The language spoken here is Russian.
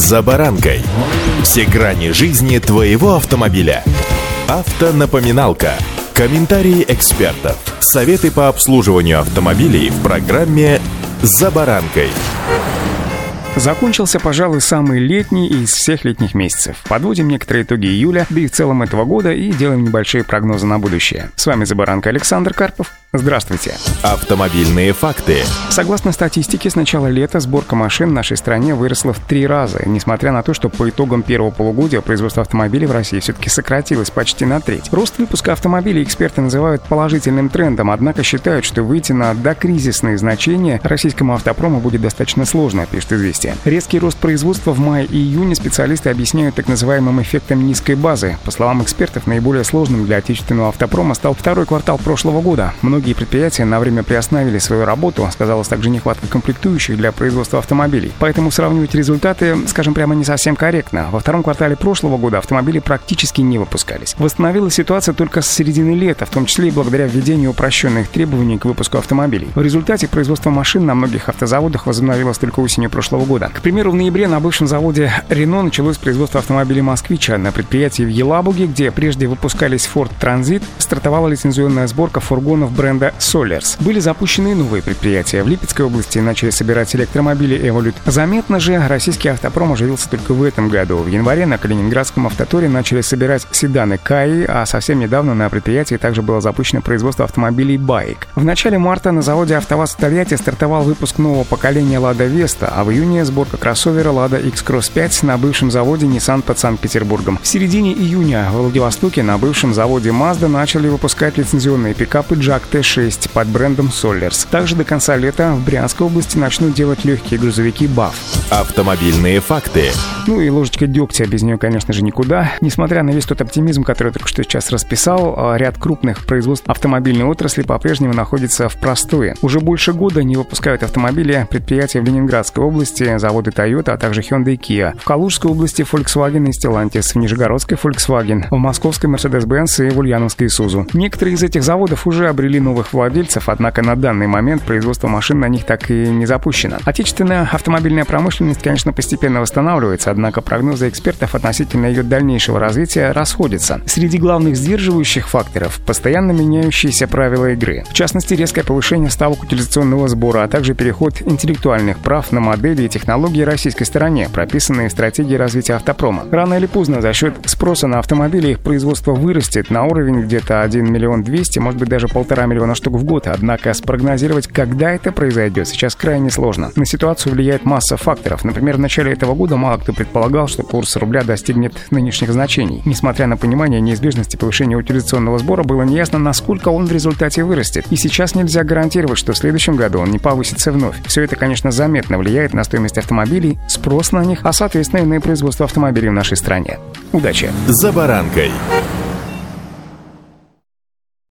«За баранкой». Все грани жизни твоего автомобиля. Автонапоминалка. Комментарии экспертов. Советы по обслуживанию автомобилей в программе «За баранкой». Закончился, пожалуй, самый летний из всех летних месяцев. Подводим некоторые итоги июля, да и в целом этого года, и делаем небольшие прогнозы на будущее. С вами Забаранка Александр Карпов. Здравствуйте. Автомобильные факты. Согласно статистике, с начала лета сборка машин в нашей стране выросла в три раза, несмотря на то, что по итогам первого полугодия производство автомобилей в России все-таки сократилось почти на треть. Рост выпуска автомобилей эксперты называют положительным трендом, однако считают, что выйти на докризисные значения российскому автопрому будет достаточно сложно, пишет «Известия». Резкий рост производства в мае и июне специалисты объясняют так называемым эффектом низкой базы. По словам экспертов, наиболее сложным для отечественного автопрома стал второй квартал прошлого года. Многие Многие предприятия на время приостановили свою работу, сказалась также нехватка комплектующих для производства автомобилей. Поэтому сравнивать результаты, скажем прямо, не совсем корректно. Во втором квартале прошлого года автомобили практически не выпускались. Восстановилась ситуация только с середины лета, в том числе и благодаря введению упрощенных требований к выпуску автомобилей. В результате производство машин на многих автозаводах возобновилось только осенью прошлого года. К примеру, в ноябре на бывшем заводе Рено началось производство автомобилей «Москвича». На предприятии в Елабуге, где прежде выпускались Ford Transit, стартовала лицензионная сборка фургонов бренда бренда Solers. Были запущены новые предприятия. В Липецкой области начали собирать электромобили Evolut. Заметно же, российский автопром оживился только в этом году. В январе на Калининградском автоторе начали собирать седаны Каи, а совсем недавно на предприятии также было запущено производство автомобилей Байк. В начале марта на заводе АвтоВАЗ Тольятти стартовал выпуск нового поколения Лада Веста, а в июне сборка кроссовера Лада X-Cross 5 на бывшем заводе Nissan под Санкт-Петербургом. В середине июня в Владивостоке на бывшем заводе Mazda начали выпускать лицензионные пикапы Jack T Т-6 под брендом Solers. Также до конца лета в Брянской области начнут делать легкие грузовики BAF. Автомобильные факты. Ну и ложечка дегтя, без нее, конечно же, никуда. Несмотря на весь тот оптимизм, который я только что сейчас расписал, а, ряд крупных производств автомобильной отрасли по-прежнему находится в простое. Уже больше года не выпускают автомобили предприятия в Ленинградской области, заводы Toyota, а также Hyundai и Kia. В Калужской области Volkswagen и Stellantis, в Нижегородской Volkswagen, в Московской Mercedes-Benz и в Ульяновской Isuzu. Некоторые из этих заводов уже обрели новых владельцев, однако на данный момент производство машин на них так и не запущено. Отечественная автомобильная промышленность, конечно, постепенно восстанавливается, однако прогнозы экспертов относительно ее дальнейшего развития расходятся. Среди главных сдерживающих факторов – постоянно меняющиеся правила игры. В частности, резкое повышение ставок утилизационного сбора, а также переход интеллектуальных прав на модели и технологии российской стороне, прописанные в стратегии развития автопрома. Рано или поздно за счет спроса на автомобили их производство вырастет на уровень где-то 1 миллион 200, может быть даже полтора миллиона штук в год, однако спрогнозировать, когда это произойдет, сейчас крайне сложно. На ситуацию влияет масса факторов. Например, в начале этого года мало кто предполагал, что курс рубля достигнет нынешних значений. Несмотря на понимание неизбежности повышения утилизационного сбора, было неясно, насколько он в результате вырастет. И сейчас нельзя гарантировать, что в следующем году он не повысится вновь. Все это, конечно, заметно влияет на стоимость автомобилей, спрос на них, а соответственно и на производство автомобилей в нашей стране. Удачи! За баранкой!